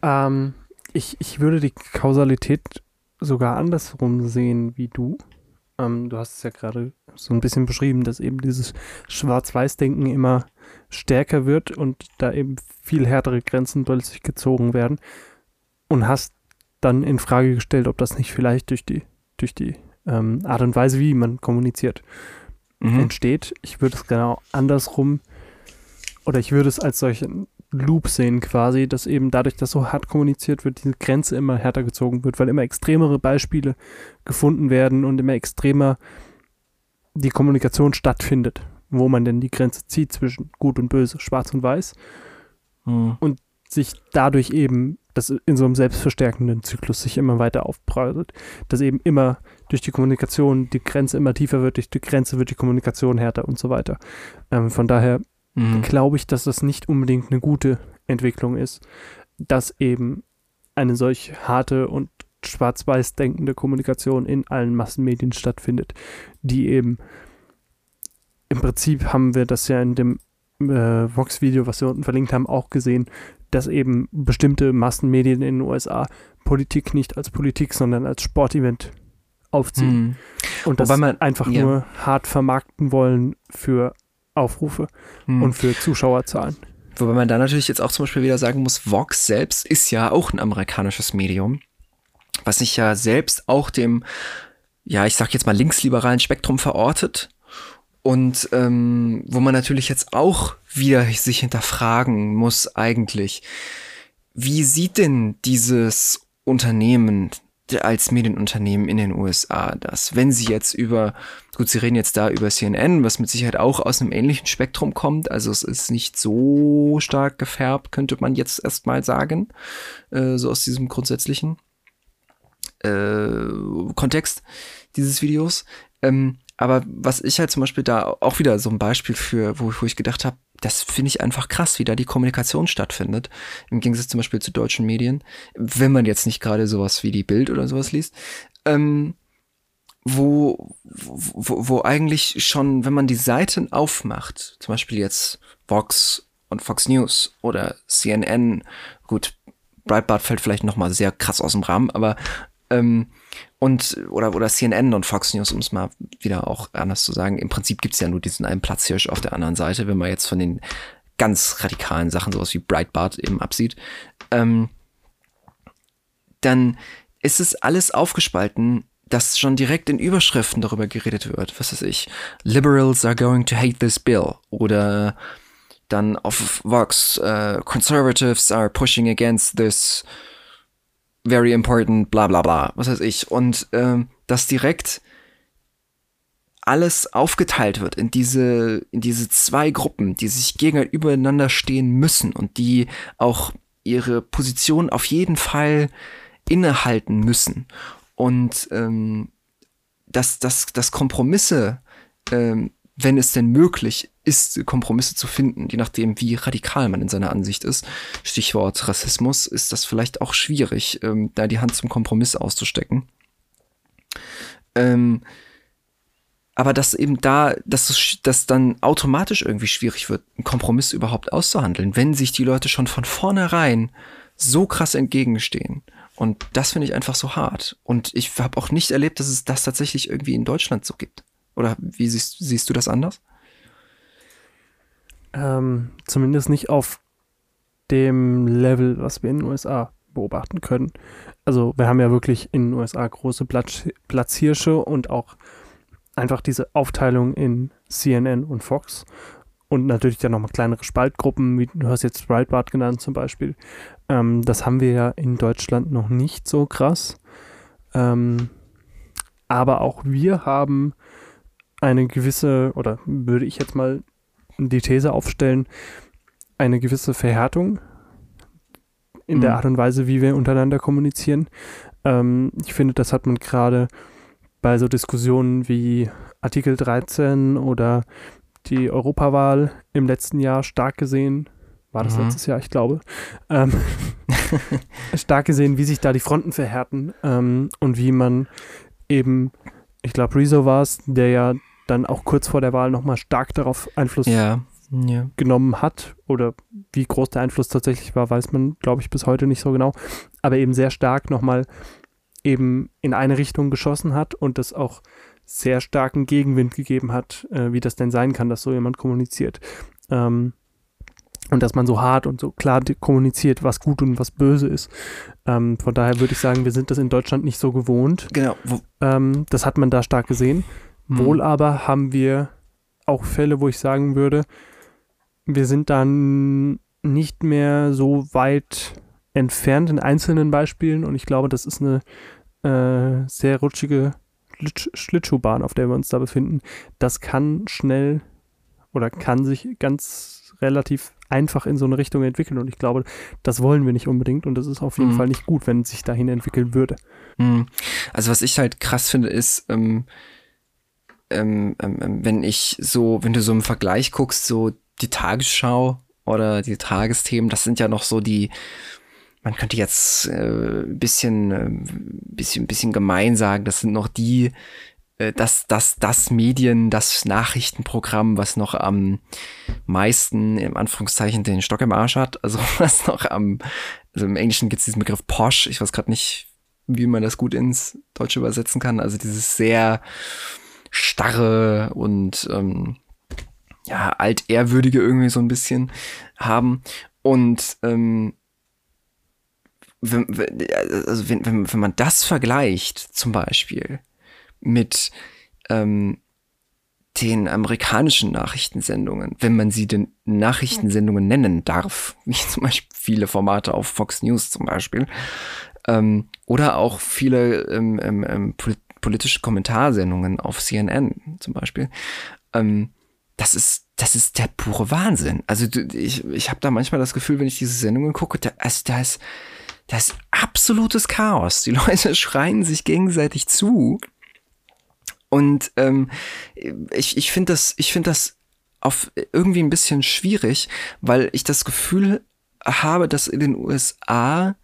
ähm, ich, ich würde die Kausalität sogar andersrum sehen wie du. Ähm, du hast es ja gerade so ein bisschen beschrieben, dass eben dieses Schwarz-Weiß-Denken immer stärker wird und da eben viel härtere Grenzen plötzlich gezogen werden. Und hast dann in Frage gestellt, ob das nicht vielleicht durch die, durch die ähm, Art und Weise, wie man kommuniziert, mhm. entsteht. Ich würde es genau andersrum oder ich würde es als solchen Loop sehen quasi, dass eben dadurch, dass so hart kommuniziert wird, diese Grenze immer härter gezogen wird, weil immer extremere Beispiele gefunden werden und immer extremer die Kommunikation stattfindet, wo man denn die Grenze zieht zwischen gut und böse, schwarz und weiß. Mhm. Und sich dadurch eben das in so einem selbstverstärkenden Zyklus sich immer weiter aufprallt, dass eben immer durch die Kommunikation die Grenze immer tiefer wird, durch die Grenze wird die Kommunikation härter und so weiter. Ähm, von daher mhm. glaube ich, dass das nicht unbedingt eine gute Entwicklung ist, dass eben eine solch harte und schwarz-weiß denkende Kommunikation in allen Massenmedien stattfindet, die eben im Prinzip haben wir das ja in dem äh, Vox-Video, was wir unten verlinkt haben, auch gesehen, dass eben bestimmte Massenmedien in den USA Politik nicht als Politik, sondern als Sportevent aufziehen. Mhm. Und das man, einfach ja. nur hart vermarkten wollen für Aufrufe mhm. und für Zuschauerzahlen. Wobei man da natürlich jetzt auch zum Beispiel wieder sagen muss, Vox selbst ist ja auch ein amerikanisches Medium, was sich ja selbst auch dem, ja, ich sag jetzt mal linksliberalen Spektrum verortet und ähm, wo man natürlich jetzt auch wieder sich hinterfragen muss eigentlich, wie sieht denn dieses Unternehmen als Medienunternehmen in den USA das, wenn sie jetzt über, gut, sie reden jetzt da über CNN, was mit Sicherheit auch aus einem ähnlichen Spektrum kommt, also es ist nicht so stark gefärbt, könnte man jetzt erstmal sagen, äh, so aus diesem grundsätzlichen äh, Kontext dieses Videos. Ähm, aber was ich halt zum Beispiel da auch wieder so ein Beispiel für, wo, wo ich gedacht habe, das finde ich einfach krass, wie da die Kommunikation stattfindet. Im Gegensatz zum Beispiel zu deutschen Medien, wenn man jetzt nicht gerade sowas wie die Bild oder sowas liest. Ähm, wo, wo, wo eigentlich schon, wenn man die Seiten aufmacht, zum Beispiel jetzt Vox und Fox News oder CNN, gut, Breitbart fällt vielleicht nochmal sehr krass aus dem Rahmen, aber ähm, und oder oder CNN und Fox News, um es mal wieder auch anders zu sagen. Im Prinzip gibt's ja nur diesen einen Platzhirsch auf der anderen Seite, wenn man jetzt von den ganz radikalen Sachen, sowas wie Breitbart eben absieht. Ähm, dann ist es alles aufgespalten, dass schon direkt in Überschriften darüber geredet wird. Was weiß ich, Liberals are going to hate this bill oder dann auf Vox, uh, Conservatives are pushing against this very important, bla bla bla, was weiß ich. Und ähm, dass direkt alles aufgeteilt wird in diese, in diese zwei Gruppen, die sich gegenübereinander stehen müssen und die auch ihre Position auf jeden Fall innehalten müssen. Und ähm, dass, dass, dass Kompromisse ähm, wenn es denn möglich ist, Kompromisse zu finden, je nachdem, wie radikal man in seiner Ansicht ist, Stichwort Rassismus, ist das vielleicht auch schwierig, ähm, da die Hand zum Kompromiss auszustecken. Ähm, aber dass eben da, dass es dann automatisch irgendwie schwierig wird, einen Kompromiss überhaupt auszuhandeln, wenn sich die Leute schon von vornherein so krass entgegenstehen. Und das finde ich einfach so hart. Und ich habe auch nicht erlebt, dass es das tatsächlich irgendwie in Deutschland so gibt. Oder wie siehst, siehst du das anders? Ähm, zumindest nicht auf dem Level, was wir in den USA beobachten können. Also wir haben ja wirklich in den USA große Platz, Platzhirsche und auch einfach diese Aufteilung in CNN und Fox und natürlich dann nochmal kleinere Spaltgruppen, wie du hast jetzt Breitbart genannt zum Beispiel. Ähm, das haben wir ja in Deutschland noch nicht so krass. Ähm, aber auch wir haben eine gewisse, oder würde ich jetzt mal die These aufstellen, eine gewisse Verhärtung in mhm. der Art und Weise, wie wir untereinander kommunizieren. Ähm, ich finde, das hat man gerade bei so Diskussionen wie Artikel 13 oder die Europawahl im letzten Jahr stark gesehen. war das mhm. letztes Jahr, ich glaube, ähm, stark gesehen, wie sich da die Fronten verhärten ähm, und wie man eben, ich glaube, Rezo war es, der ja dann auch kurz vor der Wahl nochmal stark darauf Einfluss ja. Ja. genommen hat oder wie groß der Einfluss tatsächlich war, weiß man, glaube ich, bis heute nicht so genau, aber eben sehr stark nochmal eben in eine Richtung geschossen hat und das auch sehr starken Gegenwind gegeben hat, äh, wie das denn sein kann, dass so jemand kommuniziert. Ähm, und dass man so hart und so klar kommuniziert, was gut und was böse ist. Ähm, von daher würde ich sagen, wir sind das in Deutschland nicht so gewohnt. Genau. Ähm, das hat man da stark gesehen. Mhm. Wohl aber haben wir auch Fälle, wo ich sagen würde, wir sind dann nicht mehr so weit entfernt in einzelnen Beispielen und ich glaube, das ist eine äh, sehr rutschige Schlittschuhbahn, auf der wir uns da befinden. Das kann schnell oder kann sich ganz relativ einfach in so eine Richtung entwickeln. Und ich glaube, das wollen wir nicht unbedingt. Und das ist auf jeden mhm. Fall nicht gut, wenn es sich dahin entwickeln würde. Mhm. Also was ich halt krass finde, ist, ähm, ähm, ähm, ähm, wenn ich so, wenn du so im Vergleich guckst, so die Tagesschau oder die Tagesthemen, das sind ja noch so die, man könnte jetzt äh, bisschen, äh, bisschen, bisschen gemein sagen, das sind noch die, äh, das, das, das Medien, das Nachrichtenprogramm, was noch am meisten, im Anführungszeichen, den Stock im Arsch hat. Also was noch am, also im Englischen gibt es diesen Begriff Posh. Ich weiß gerade nicht, wie man das gut ins Deutsche übersetzen kann. Also dieses sehr starre und ähm, ja, altehrwürdige irgendwie so ein bisschen haben. Und ähm, wenn, also wenn, wenn, wenn man das vergleicht, zum Beispiel, mit ähm, den amerikanischen Nachrichtensendungen, wenn man sie denn Nachrichtensendungen nennen darf, wie zum Beispiel viele Formate auf Fox News zum Beispiel, ähm, oder auch viele ähm, ähm, ähm politische Kommentarsendungen auf CNN zum Beispiel. Ähm, das ist das ist der pure Wahnsinn. Also ich, ich habe da manchmal das Gefühl, wenn ich diese Sendungen gucke, da, also da ist ist absolutes Chaos. Die Leute schreien sich gegenseitig zu und ähm, ich, ich finde das, ich finde das auf irgendwie ein bisschen schwierig, weil ich das Gefühl habe, dass in den USA,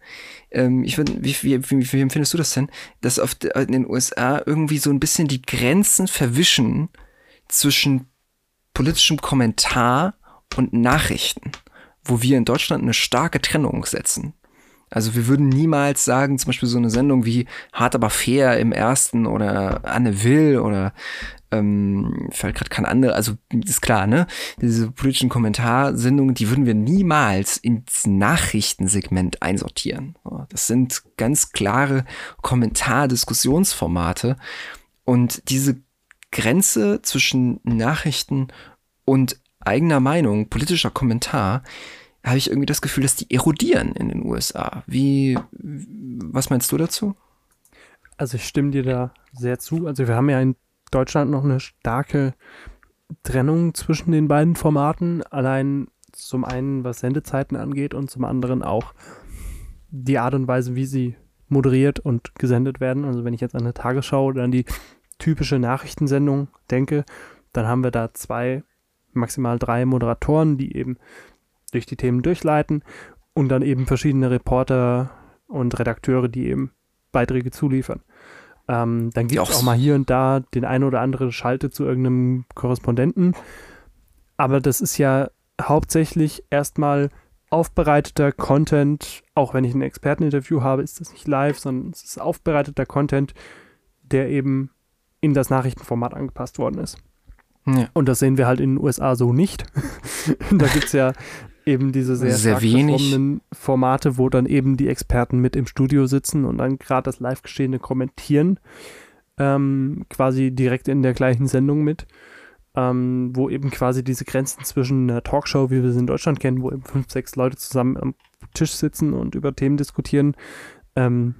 ähm, ich finde, wie, wie, wie, wie empfindest du das denn, dass auf in den USA irgendwie so ein bisschen die Grenzen verwischen zwischen politischem Kommentar und Nachrichten, wo wir in Deutschland eine starke Trennung setzen. Also wir würden niemals sagen, zum Beispiel so eine Sendung wie Hart aber fair im ersten oder Anne Will oder ähm, fällt gerade kein andere, also ist klar, ne? Diese politischen Kommentarsendungen, die würden wir niemals ins Nachrichtensegment einsortieren. Das sind ganz klare Kommentardiskussionsformate und diese Grenze zwischen Nachrichten und eigener Meinung, politischer Kommentar, habe ich irgendwie das Gefühl, dass die erodieren in den USA. Wie, was meinst du dazu? Also ich stimme dir da sehr zu. Also wir haben ja in Deutschland noch eine starke Trennung zwischen den beiden Formaten. Allein zum einen, was Sendezeiten angeht und zum anderen auch die Art und Weise, wie sie moderiert und gesendet werden. Also wenn ich jetzt an eine Tagesschau oder an die typische Nachrichtensendung denke, dann haben wir da zwei, maximal drei Moderatoren, die eben durch die Themen durchleiten und dann eben verschiedene Reporter und Redakteure, die eben Beiträge zuliefern. Ähm, dann gibt es auch mal hier und da den einen oder anderen Schalte zu irgendeinem Korrespondenten. Aber das ist ja hauptsächlich erstmal aufbereiteter Content. Auch wenn ich ein Experteninterview habe, ist das nicht live, sondern es ist aufbereiteter Content, der eben in das Nachrichtenformat angepasst worden ist. Ja. Und das sehen wir halt in den USA so nicht. da gibt es ja eben diese sehr, sehr wenig. Formate, wo dann eben die Experten mit im Studio sitzen und dann gerade das Live-Geschehene kommentieren, ähm, quasi direkt in der gleichen Sendung mit, ähm, wo eben quasi diese Grenzen zwischen einer Talkshow, wie wir sie in Deutschland kennen, wo eben fünf, sechs Leute zusammen am Tisch sitzen und über Themen diskutieren, ähm,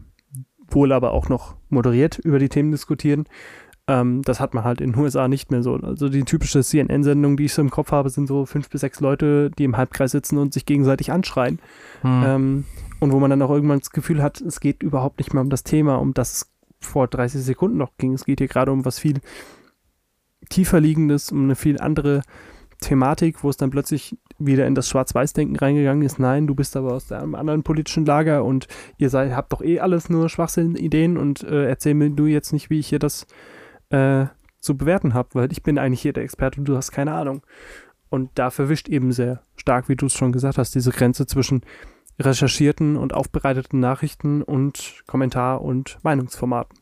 wohl aber auch noch moderiert über die Themen diskutieren, ähm, das hat man halt in den USA nicht mehr so. Also die typische CNN-Sendung, die ich so im Kopf habe, sind so fünf bis sechs Leute, die im Halbkreis sitzen und sich gegenseitig anschreien. Hm. Ähm, und wo man dann auch irgendwann das Gefühl hat, es geht überhaupt nicht mehr um das Thema, um das es vor 30 Sekunden noch ging. Es geht hier gerade um was viel tiefer liegendes, um eine viel andere Thematik, wo es dann plötzlich wieder in das Schwarz-Weiß-Denken reingegangen ist. Nein, du bist aber aus einem anderen politischen Lager und ihr seid, habt doch eh alles nur Schwachsinn-Ideen und äh, erzähl mir du jetzt nicht, wie ich hier das äh, zu bewerten habe, weil ich bin eigentlich hier der Experte und du hast keine Ahnung. Und da verwischt eben sehr stark, wie du es schon gesagt hast, diese Grenze zwischen recherchierten und aufbereiteten Nachrichten und Kommentar- und Meinungsformaten.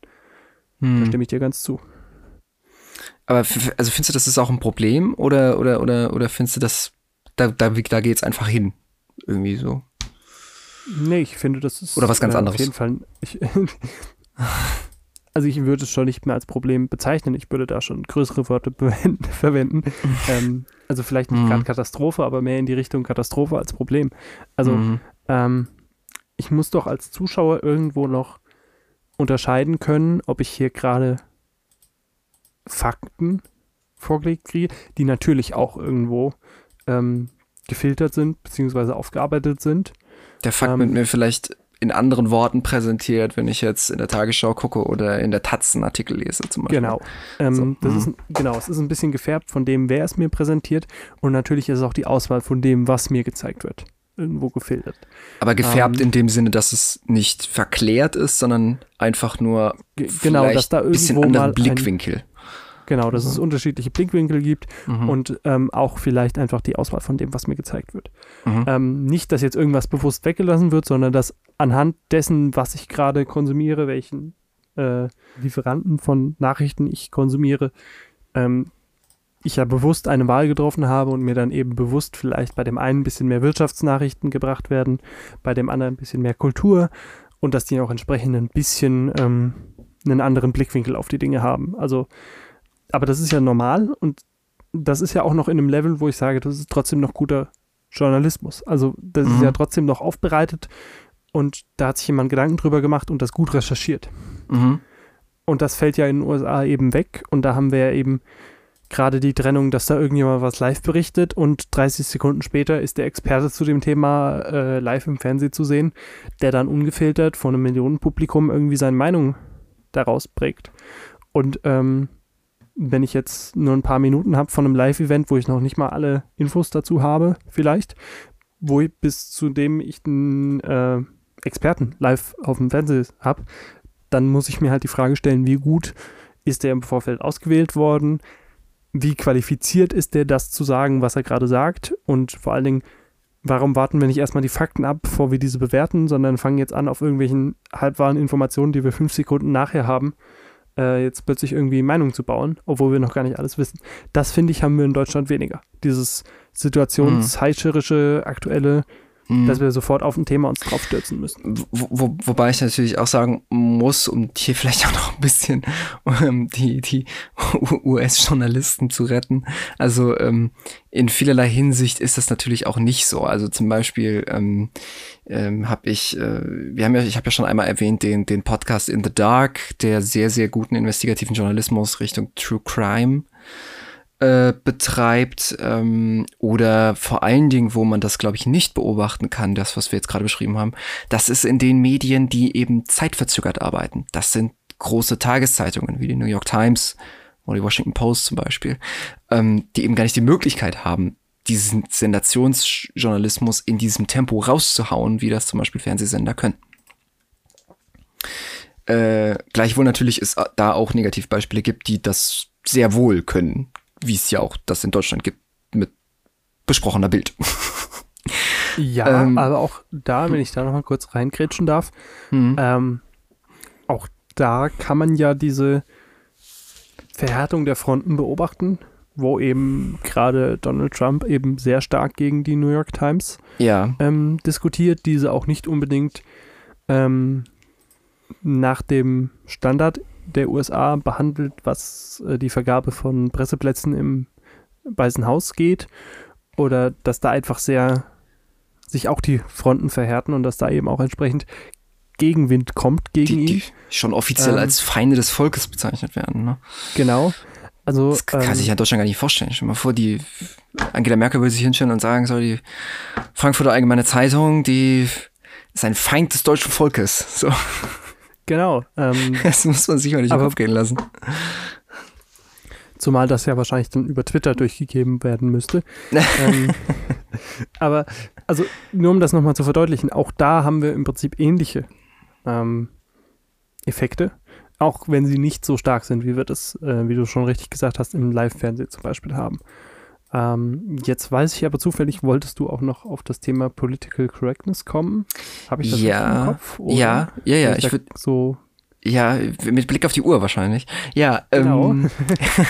Hm. Da stimme ich dir ganz zu. Aber also findest du, das ist auch ein Problem oder, oder, oder, oder findest du das, da, da, da geht es einfach hin? Irgendwie so. Nee, ich finde, das ist. Oder was ganz äh, anderes. Auf jeden Fall. Ich, also ich würde es schon nicht mehr als Problem bezeichnen. Ich würde da schon größere Worte verwenden. ähm, also vielleicht nicht mhm. gerade Katastrophe, aber mehr in die Richtung Katastrophe als Problem. Also mhm. ähm, ich muss doch als Zuschauer irgendwo noch unterscheiden können, ob ich hier gerade Fakten vorgelegt kriege, die natürlich auch irgendwo ähm, gefiltert sind, beziehungsweise aufgearbeitet sind. Der Fakt ähm, wird mir vielleicht in anderen Worten präsentiert, wenn ich jetzt in der Tagesschau gucke oder in der Taz einen Artikel lese zum Beispiel. Genau. Ähm, so. das mhm. ist, genau, es ist ein bisschen gefärbt von dem, wer es mir präsentiert und natürlich ist es auch die Auswahl von dem, was mir gezeigt wird irgendwo gefiltert. Aber gefärbt ähm, in dem Sinne, dass es nicht verklärt ist, sondern einfach nur genau, dass da ein bisschen anderen Blickwinkel. Ein, genau, dass es unterschiedliche Blickwinkel gibt mhm. und ähm, auch vielleicht einfach die Auswahl von dem, was mir gezeigt wird. Mhm. Ähm, nicht, dass jetzt irgendwas bewusst weggelassen wird, sondern dass anhand dessen, was ich gerade konsumiere, welchen äh, Lieferanten von Nachrichten ich konsumiere, ähm, ich ja bewusst eine Wahl getroffen habe und mir dann eben bewusst vielleicht bei dem einen ein bisschen mehr Wirtschaftsnachrichten gebracht werden, bei dem anderen ein bisschen mehr Kultur und dass die auch entsprechend ein bisschen ähm, einen anderen Blickwinkel auf die Dinge haben. Also, aber das ist ja normal und das ist ja auch noch in einem Level, wo ich sage, das ist trotzdem noch guter Journalismus. Also, das mhm. ist ja trotzdem noch aufbereitet und da hat sich jemand Gedanken drüber gemacht und das gut recherchiert. Mhm. Und das fällt ja in den USA eben weg und da haben wir ja eben gerade die Trennung, dass da irgendjemand was live berichtet und 30 Sekunden später ist der Experte zu dem Thema äh, live im Fernsehen zu sehen, der dann ungefiltert von einem Millionenpublikum irgendwie seine Meinung daraus prägt. Und ähm, wenn ich jetzt nur ein paar Minuten habe von einem Live-Event, wo ich noch nicht mal alle Infos dazu habe, vielleicht, wo ich bis zu dem ich einen äh, Experten live auf dem Fernsehen habe, dann muss ich mir halt die Frage stellen, wie gut ist der im Vorfeld ausgewählt worden? wie qualifiziert ist der, das zu sagen, was er gerade sagt? Und vor allen Dingen, warum warten wir nicht erstmal die Fakten ab, bevor wir diese bewerten, sondern fangen jetzt an, auf irgendwelchen halbwahren Informationen, die wir fünf Sekunden nachher haben, äh, jetzt plötzlich irgendwie Meinung zu bauen, obwohl wir noch gar nicht alles wissen. Das finde ich, haben wir in Deutschland weniger. Dieses situationsheischerische, aktuelle, mhm. dass wir sofort auf ein Thema uns draufstürzen müssen. Wo, wo, wobei ich natürlich auch sagen muss, um hier vielleicht auch noch ein bisschen um, die, die US-Journalisten zu retten. Also ähm, in vielerlei Hinsicht ist das natürlich auch nicht so. Also zum Beispiel ähm, ähm, habe ich, äh, wir haben ja, ich habe ja schon einmal erwähnt den den Podcast In the Dark, der sehr sehr guten investigativen Journalismus Richtung True Crime äh, betreibt ähm, oder vor allen Dingen, wo man das, glaube ich, nicht beobachten kann, das, was wir jetzt gerade beschrieben haben, das ist in den Medien, die eben zeitverzögert arbeiten. Das sind große Tageszeitungen wie die New York Times oder die Washington Post zum Beispiel, ähm, die eben gar nicht die Möglichkeit haben, diesen Sensationsjournalismus in diesem Tempo rauszuhauen, wie das zum Beispiel Fernsehsender können. Äh, gleichwohl natürlich es da auch Negativbeispiele gibt, die das sehr wohl können wie es ja auch das in Deutschland gibt, mit besprochener Bild. ja, ähm, aber auch da, wenn ich da nochmal kurz reingrätschen darf, mhm. ähm, auch da kann man ja diese Verhärtung der Fronten beobachten, wo eben gerade Donald Trump eben sehr stark gegen die New York Times ja. ähm, diskutiert, diese auch nicht unbedingt ähm, nach dem Standard der USA behandelt, was äh, die Vergabe von Presseplätzen im Weißen Haus geht. Oder dass da einfach sehr sich auch die Fronten verhärten und dass da eben auch entsprechend Gegenwind kommt gegen die, die ihn. schon offiziell ähm, als Feinde des Volkes bezeichnet werden. Ne? Genau. Also, das kann ähm, sich ja in Deutschland gar nicht vorstellen. Stell dir mal vor, die Angela Merkel würde sich hinstellen und sagen, so die Frankfurter Allgemeine Zeitung, die ist ein Feind des deutschen Volkes. So. Genau. Ähm, das muss man sich mal nicht aber, Kopf gehen lassen. Zumal das ja wahrscheinlich dann über Twitter durchgegeben werden müsste. ähm, aber, also, nur um das nochmal zu verdeutlichen, auch da haben wir im Prinzip ähnliche ähm, Effekte, auch wenn sie nicht so stark sind, wie wir das, äh, wie du schon richtig gesagt hast, im Live-Fernsehen zum Beispiel haben. Ähm, jetzt weiß ich aber zufällig, wolltest du auch noch auf das Thema Political Correctness kommen? Habe ich das ja, im Kopf? Oder? Ja, ja, ja. Ich würde so ja, mit Blick auf die Uhr wahrscheinlich. Ja, genau. ähm,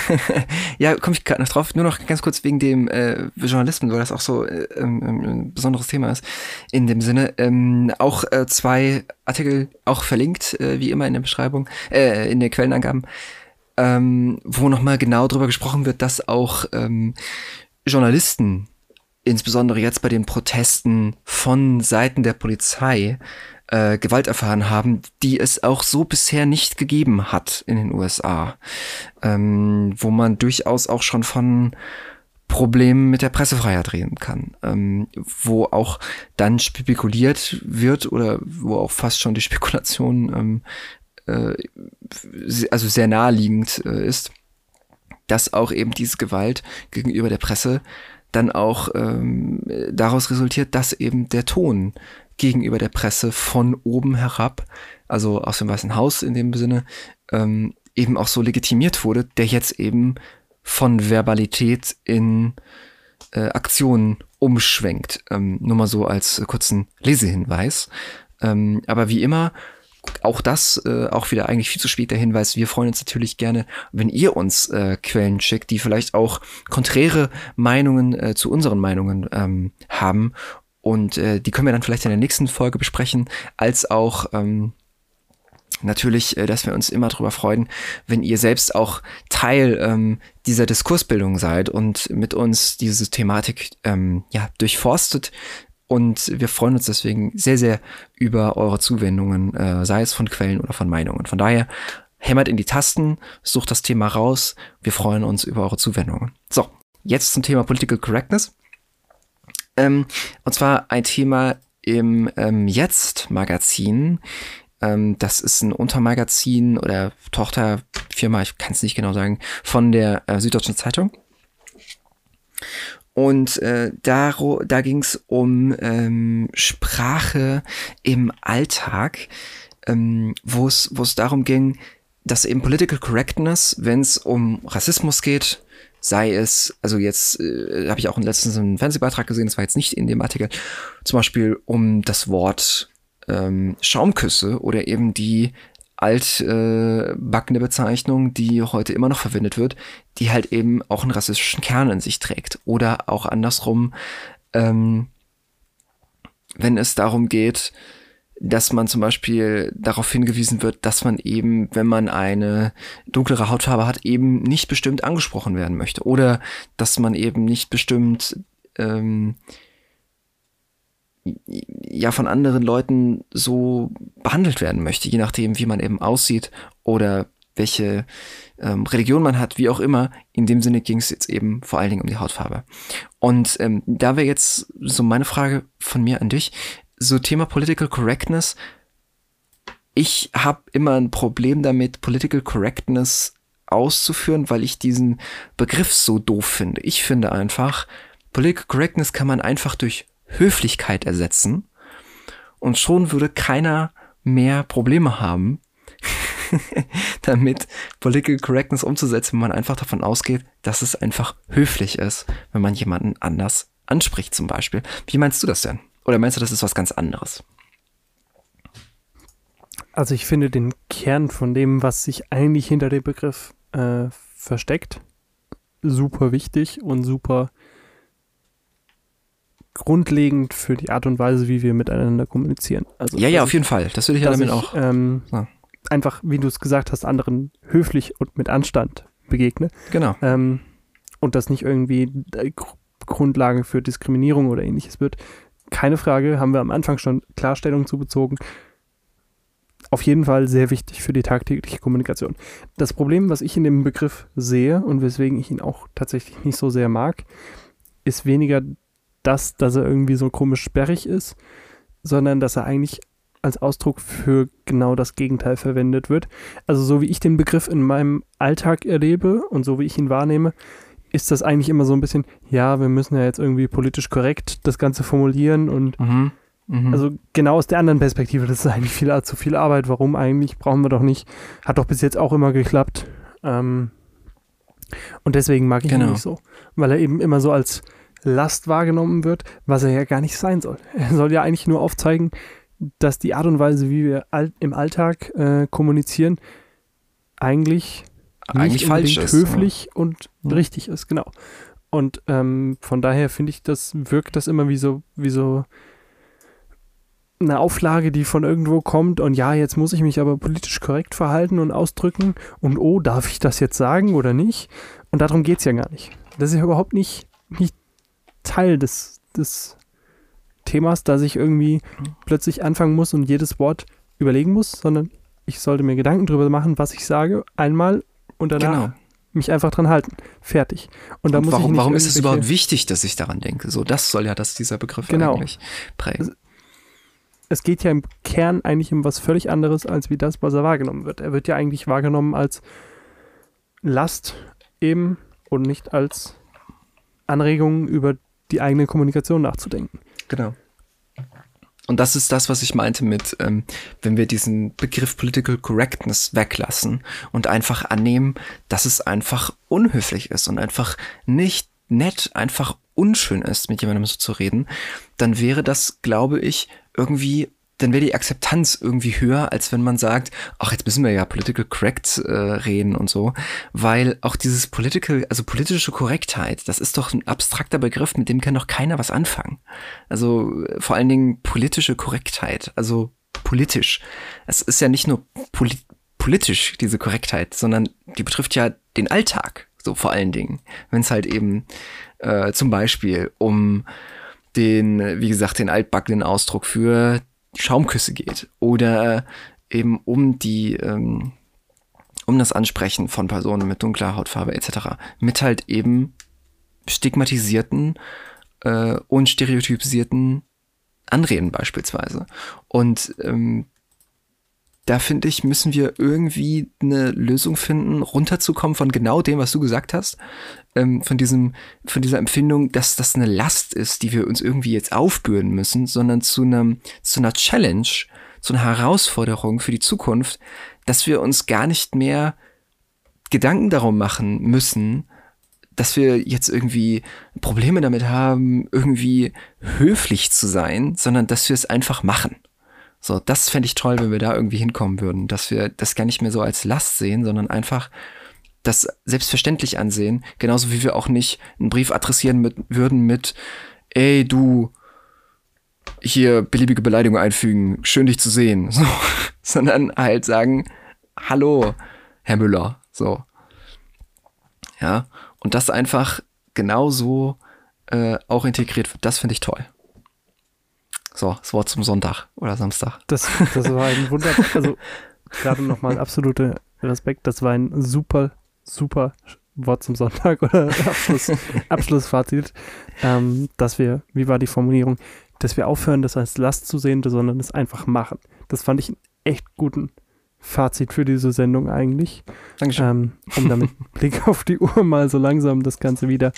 ja, komme ich gerade noch drauf. Nur noch ganz kurz wegen dem äh, Journalismus, weil das auch so äh, ähm, ein besonderes Thema ist. In dem Sinne, ähm, auch äh, zwei Artikel auch verlinkt, äh, wie immer in der Beschreibung, äh, in den Quellenangaben, ähm, wo nochmal genau drüber gesprochen wird, dass auch ähm, Journalisten, insbesondere jetzt bei den Protesten von Seiten der Polizei, äh, Gewalt erfahren haben, die es auch so bisher nicht gegeben hat in den USA, ähm, wo man durchaus auch schon von Problemen mit der Pressefreiheit reden kann, ähm, wo auch dann spekuliert wird oder wo auch fast schon die Spekulation ähm, äh, also sehr naheliegend äh, ist, dass auch eben diese Gewalt gegenüber der Presse dann auch ähm, daraus resultiert, dass eben der Ton gegenüber der Presse von oben herab, also aus dem Weißen Haus in dem Sinne, ähm, eben auch so legitimiert wurde, der jetzt eben von Verbalität in äh, Aktionen umschwenkt. Ähm, nur mal so als kurzen Lesehinweis. Ähm, aber wie immer, auch das, äh, auch wieder eigentlich viel zu spät der Hinweis. Wir freuen uns natürlich gerne, wenn ihr uns äh, Quellen schickt, die vielleicht auch konträre Meinungen äh, zu unseren Meinungen ähm, haben und äh, die können wir dann vielleicht in der nächsten Folge besprechen, als auch ähm, natürlich, äh, dass wir uns immer darüber freuen, wenn ihr selbst auch Teil ähm, dieser Diskursbildung seid und mit uns diese Thematik ähm, ja, durchforstet. Und wir freuen uns deswegen sehr, sehr über eure Zuwendungen, äh, sei es von Quellen oder von Meinungen. Von daher hämmert in die Tasten, sucht das Thema raus. Wir freuen uns über eure Zuwendungen. So, jetzt zum Thema Political Correctness. Ähm, und zwar ein Thema im ähm, Jetzt-Magazin. Ähm, das ist ein Untermagazin oder Tochterfirma, ich kann es nicht genau sagen, von der äh, Süddeutschen Zeitung. Und äh, da, da ging es um ähm, Sprache im Alltag, ähm, wo es darum ging, dass eben Political Correctness, wenn es um Rassismus geht, sei es, also jetzt äh, habe ich auch letztens einen Fernsehbeitrag gesehen, das war jetzt nicht in dem Artikel, zum Beispiel um das Wort ähm, Schaumküsse oder eben die altbackene äh, Bezeichnung, die heute immer noch verwendet wird, die halt eben auch einen rassistischen Kern in sich trägt. Oder auch andersrum, ähm, wenn es darum geht, dass man zum Beispiel darauf hingewiesen wird, dass man eben, wenn man eine dunklere Hautfarbe hat, eben nicht bestimmt angesprochen werden möchte. Oder dass man eben nicht bestimmt ähm, ja von anderen Leuten so behandelt werden möchte, je nachdem, wie man eben aussieht oder welche ähm, Religion man hat, wie auch immer. In dem Sinne ging es jetzt eben vor allen Dingen um die Hautfarbe. Und ähm, da wäre jetzt so meine Frage von mir an dich so Thema Political Correctness. Ich habe immer ein Problem damit, Political Correctness auszuführen, weil ich diesen Begriff so doof finde. Ich finde einfach, Political Correctness kann man einfach durch Höflichkeit ersetzen und schon würde keiner mehr Probleme haben, damit Political Correctness umzusetzen, wenn man einfach davon ausgeht, dass es einfach höflich ist, wenn man jemanden anders anspricht zum Beispiel. Wie meinst du das denn? Oder meinst du, das ist was ganz anderes? Also ich finde den Kern von dem, was sich eigentlich hinter dem Begriff äh, versteckt, super wichtig und super grundlegend für die Art und Weise, wie wir miteinander kommunizieren. Also, ja, ja, auf jeden Fall. Das würde ich ja damit ich, auch. Ähm, ja. Einfach, wie du es gesagt hast, anderen höflich und mit Anstand begegne. Genau. Ähm, und das nicht irgendwie Grundlage für Diskriminierung oder ähnliches wird keine Frage, haben wir am Anfang schon Klarstellung zubezogen. Auf jeden Fall sehr wichtig für die tagtägliche Kommunikation. Das Problem, was ich in dem Begriff sehe und weswegen ich ihn auch tatsächlich nicht so sehr mag, ist weniger das, dass er irgendwie so komisch sperrig ist, sondern dass er eigentlich als Ausdruck für genau das Gegenteil verwendet wird. Also so wie ich den Begriff in meinem Alltag erlebe und so wie ich ihn wahrnehme, ist das eigentlich immer so ein bisschen, ja, wir müssen ja jetzt irgendwie politisch korrekt das Ganze formulieren und mhm. Mhm. also genau aus der anderen Perspektive, das ist eigentlich viel zu viel Arbeit. Warum eigentlich? Brauchen wir doch nicht. Hat doch bis jetzt auch immer geklappt. Ähm, und deswegen mag ich genau. ihn nicht so, weil er eben immer so als Last wahrgenommen wird, was er ja gar nicht sein soll. Er soll ja eigentlich nur aufzeigen, dass die Art und Weise, wie wir all, im Alltag äh, kommunizieren, eigentlich, eigentlich falsch ist, höflich ja. und ja. richtig ist, genau. Und ähm, von daher finde ich, das wirkt das immer wie so, wie so eine Auflage, die von irgendwo kommt und ja, jetzt muss ich mich aber politisch korrekt verhalten und ausdrücken und oh, darf ich das jetzt sagen oder nicht? Und darum geht es ja gar nicht. Das ist ja überhaupt nicht, nicht Teil des, des Themas, dass ich irgendwie plötzlich anfangen muss und jedes Wort überlegen muss, sondern ich sollte mir Gedanken darüber machen, was ich sage, einmal und danach genau. mich einfach dran halten. Fertig. Und muss warum, warum ist es überhaupt wichtig, dass ich daran denke? So, das soll ja das dieser Begriff genau. eigentlich prägen es geht ja im Kern eigentlich um was völlig anderes, als wie das, was er wahrgenommen wird. Er wird ja eigentlich wahrgenommen als Last eben und nicht als Anregung über die eigene Kommunikation nachzudenken. Genau. Und das ist das, was ich meinte mit, ähm, wenn wir diesen Begriff Political Correctness weglassen und einfach annehmen, dass es einfach unhöflich ist und einfach nicht nett, einfach unschön ist, mit jemandem so zu reden, dann wäre das, glaube ich, irgendwie dann wäre die Akzeptanz irgendwie höher, als wenn man sagt, ach, jetzt müssen wir ja political correct äh, reden und so, weil auch dieses political, also politische Korrektheit, das ist doch ein abstrakter Begriff, mit dem kann doch keiner was anfangen. Also vor allen Dingen politische Korrektheit, also politisch. Es ist ja nicht nur poli politisch, diese Korrektheit, sondern die betrifft ja den Alltag, so vor allen Dingen. Wenn es halt eben äh, zum Beispiel um den, wie gesagt, den altbackenen Ausdruck für Schaumküsse geht oder eben um die, ähm, um das Ansprechen von Personen mit dunkler Hautfarbe etc. mit halt eben stigmatisierten äh, und stereotypisierten Anreden beispielsweise. Und ähm, da finde ich, müssen wir irgendwie eine Lösung finden, runterzukommen von genau dem, was du gesagt hast, ähm, von diesem, von dieser Empfindung, dass das eine Last ist, die wir uns irgendwie jetzt aufbürden müssen, sondern zu einem, zu einer Challenge, zu einer Herausforderung für die Zukunft, dass wir uns gar nicht mehr Gedanken darum machen müssen, dass wir jetzt irgendwie Probleme damit haben, irgendwie höflich zu sein, sondern dass wir es einfach machen. So, das fände ich toll, wenn wir da irgendwie hinkommen würden, dass wir das gar nicht mehr so als Last sehen, sondern einfach das selbstverständlich ansehen, genauso wie wir auch nicht einen Brief adressieren mit, würden mit, ey, du, hier beliebige Beleidigung einfügen, schön dich zu sehen, so, sondern halt sagen, hallo, Herr Müller, so. Ja, und das einfach genauso äh, auch integriert wird, das finde ich toll. So, das Wort zum Sonntag oder Samstag. Das, das war ein Wunder, also gerade nochmal absoluter Respekt, das war ein super, super Wort zum Sonntag oder Abschluss, Abschlussfazit, ähm, dass wir, wie war die Formulierung, dass wir aufhören, das als Last zu sehen, sondern es einfach machen. Das fand ich einen echt guten Fazit für diese Sendung eigentlich. Dankeschön. Ähm, um damit Blick auf die Uhr mal so langsam das Ganze wieder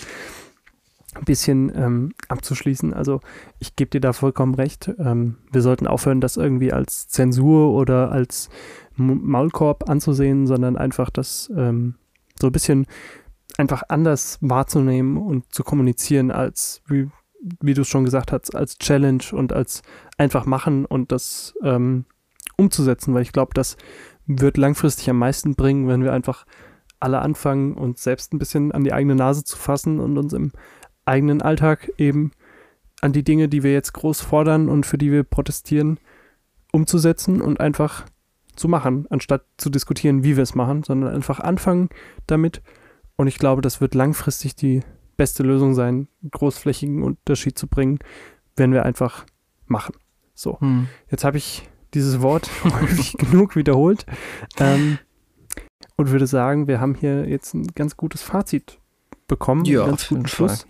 ein bisschen ähm, abzuschließen. Also ich gebe dir da vollkommen recht. Ähm, wir sollten aufhören, das irgendwie als Zensur oder als Maulkorb anzusehen, sondern einfach das ähm, so ein bisschen einfach anders wahrzunehmen und zu kommunizieren als, wie, wie du es schon gesagt hast, als Challenge und als einfach machen und das ähm, umzusetzen, weil ich glaube, das wird langfristig am meisten bringen, wenn wir einfach alle anfangen, uns selbst ein bisschen an die eigene Nase zu fassen und uns im eigenen Alltag eben an die Dinge, die wir jetzt groß fordern und für die wir protestieren, umzusetzen und einfach zu machen, anstatt zu diskutieren, wie wir es machen, sondern einfach anfangen damit. Und ich glaube, das wird langfristig die beste Lösung sein, großflächigen Unterschied zu bringen, wenn wir einfach machen. So, hm. jetzt habe ich dieses Wort häufig genug wiederholt ähm, und würde sagen, wir haben hier jetzt ein ganz gutes Fazit bekommen. Ja, ganz guten Schluss.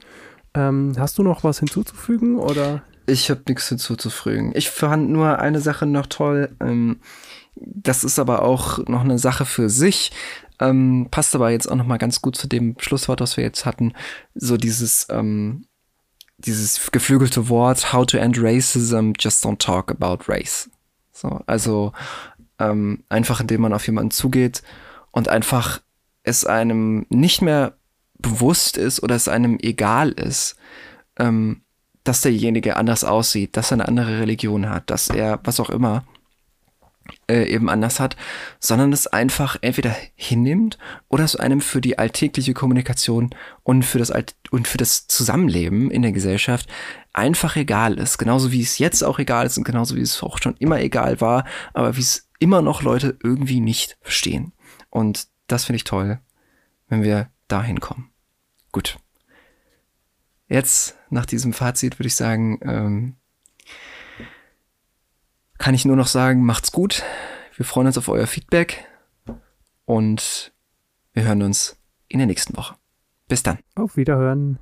Ähm, hast du noch was hinzuzufügen oder? Ich habe nichts hinzuzufügen. Ich fand nur eine Sache noch toll. Ähm, das ist aber auch noch eine Sache für sich. Ähm, passt aber jetzt auch noch mal ganz gut zu dem Schlusswort, was wir jetzt hatten. So dieses, ähm, dieses geflügelte Wort, how to end racism, just don't talk about race. So, also ähm, einfach indem man auf jemanden zugeht und einfach es einem nicht mehr bewusst ist oder es einem egal ist, ähm, dass derjenige anders aussieht, dass er eine andere Religion hat, dass er was auch immer äh, eben anders hat, sondern es einfach entweder hinnimmt oder es einem für die alltägliche Kommunikation und für das Alt und für das Zusammenleben in der Gesellschaft einfach egal ist, genauso wie es jetzt auch egal ist und genauso wie es auch schon immer egal war, aber wie es immer noch Leute irgendwie nicht verstehen. Und das finde ich toll, wenn wir dahin kommen. Gut. Jetzt, nach diesem Fazit, würde ich sagen, ähm, kann ich nur noch sagen, macht's gut. Wir freuen uns auf euer Feedback und wir hören uns in der nächsten Woche. Bis dann. Auf Wiederhören.